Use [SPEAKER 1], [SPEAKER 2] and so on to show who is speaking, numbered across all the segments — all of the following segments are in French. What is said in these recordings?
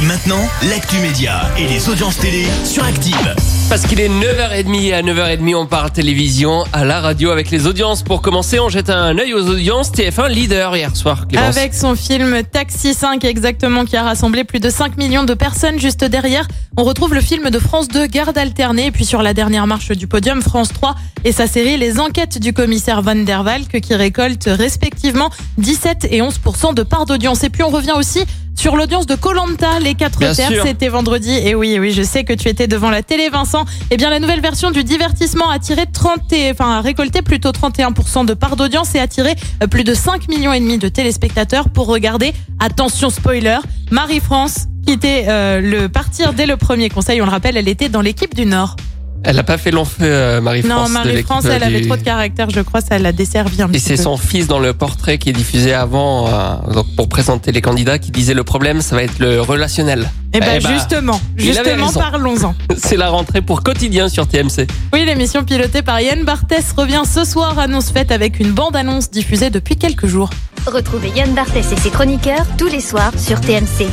[SPEAKER 1] Et maintenant, l'actu média et les audiences télé sur Active.
[SPEAKER 2] Parce qu'il est 9h30 et à 9h30 on parle télévision à la radio avec les audiences. Pour commencer, on jette un œil aux audiences. TF1 leader hier soir, Clémence.
[SPEAKER 3] Avec son film Taxi 5 exactement qui a rassemblé plus de 5 millions de personnes juste derrière, on retrouve le film de France 2 Garde alternée et puis sur la dernière marche du podium France 3 et sa série Les enquêtes du commissaire Van der Valk qui récolte respectivement 17 et 11% de part d'audience. Et puis on revient aussi sur l'audience de Colanta, les quatre terres, c'était vendredi. Et oui, oui, je sais que tu étais devant la télé, Vincent. Eh bien, la nouvelle version du divertissement a tiré 30, et- enfin, a récolté plutôt 31% de part d'audience et a attiré euh, plus de 5 millions et demi de téléspectateurs pour regarder. Attention spoiler, Marie-France quittait euh, le partir dès le premier conseil. On le rappelle, elle était dans l'équipe du Nord.
[SPEAKER 2] Elle a pas fait long feu, euh, Marie-France.
[SPEAKER 3] Non, Marie-France, elle avait
[SPEAKER 2] du-
[SPEAKER 3] trop de caractère, je crois, ça l'a desservi un
[SPEAKER 2] Et
[SPEAKER 3] petit
[SPEAKER 2] c'est son fils dans le portrait qui est diffusé avant, euh, donc pour présenter les candidats, qui disait le problème, ça va être le relationnel.
[SPEAKER 3] Eh ben,
[SPEAKER 2] Eh ben,
[SPEAKER 3] justement, justement, parlons-en.
[SPEAKER 2] C'est la rentrée pour quotidien sur TMC.
[SPEAKER 3] Oui, l'émission pilotée par Yann Barthès revient ce soir, annonce faite avec une bande-annonce diffusée depuis quelques jours.
[SPEAKER 4] Retrouvez Yann Barthès et ses chroniqueurs tous les soirs sur TMC.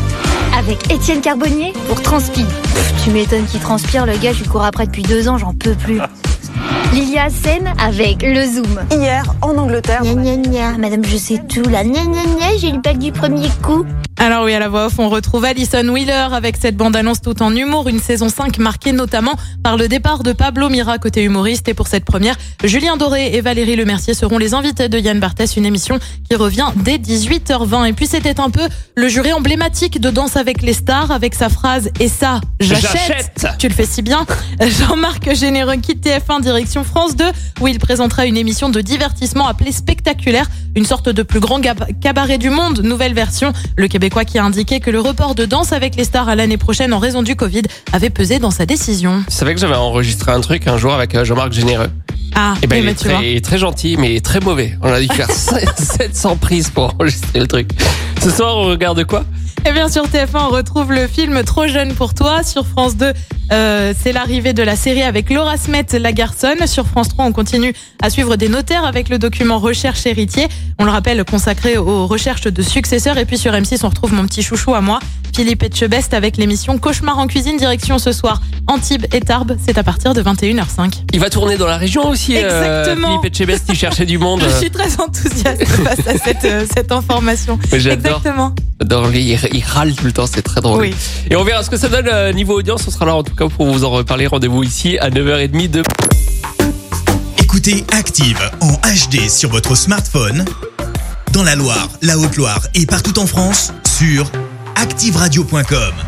[SPEAKER 4] Avec Étienne Carbonnier pour Transpi. Pff, tu m'étonnes qu'il transpire, le gars, je lui cours après depuis deux ans, j'en peux plus. Lilia Hassen avec le Zoom.
[SPEAKER 5] Hier, en Angleterre,
[SPEAKER 4] Gna gna gna, madame, je sais tout là. Gna gna gna, j'ai le bac du premier coup.
[SPEAKER 3] Alors oui, à la voix off, on retrouve Alison Wheeler avec cette bande-annonce tout en humour, une saison 5 marquée notamment par le départ de Pablo Mira côté humoriste. Et pour cette première, Julien Doré et Valérie Lemercier seront les invités de Yann Barthès, une émission qui revient dès 18h20. Et puis c'était un peu le jury emblématique de Danse avec les stars avec sa phrase « Et ça, j'achète
[SPEAKER 2] J'achète. !»
[SPEAKER 3] Tu le fais si bien. Jean-Marc Généreux quitte TF1 direction France 2 où il présentera une émission de divertissement appelée Spectaculaire, une sorte de plus grand cabaret du monde, nouvelle version. Le Québécois qui a indiqué que le report de Danse avec les stars à l'année prochaine en raison du Covid avait pesé dans sa décision.
[SPEAKER 2] Tu savais que j'avais enregistré un truc un jour avec euh, Jean-Marc Généreux?
[SPEAKER 3] Ah,
[SPEAKER 2] Et ben,
[SPEAKER 3] oui,
[SPEAKER 2] il est
[SPEAKER 3] tu vois.
[SPEAKER 2] très, très gentil, mais très mauvais. On a dû faire 700 prises pour enregistrer le truc. Ce soir, on regarde quoi?
[SPEAKER 3] Et bien sur TF1, on retrouve le film Trop jeune pour toi. Sur France 2, euh, c'est l'arrivée de la série avec Laura Smet, la garçonne. Sur France 3, on continue à suivre des notaires avec le document Recherche héritier. On le rappelle, consacré aux recherches de successeurs. Et puis sur M6, on retrouve mon petit chouchou à moi, Philippe Etchebest, avec l'émission Cauchemar en cuisine, direction ce soir Antibes et Tarbes. C'est à partir de 21h05.
[SPEAKER 2] Il va tourner dans la région aussi. euh,
[SPEAKER 3] Exactement.
[SPEAKER 2] Philippe Etchebest, il cherchait du monde.
[SPEAKER 3] Je suis très enthousiaste face à cette, euh, cette information. Exactement.
[SPEAKER 2] J'adore il, il râle tout le temps, c'est très drôle.
[SPEAKER 3] Oui.
[SPEAKER 2] Et on verra ce que ça donne niveau audience. On sera là en tout pour vous en reparler. Rendez-vous ici à 9h30 de
[SPEAKER 1] Écoutez Active en HD sur votre smartphone, dans la Loire, la Haute-Loire et partout en France, sur activeradio.com.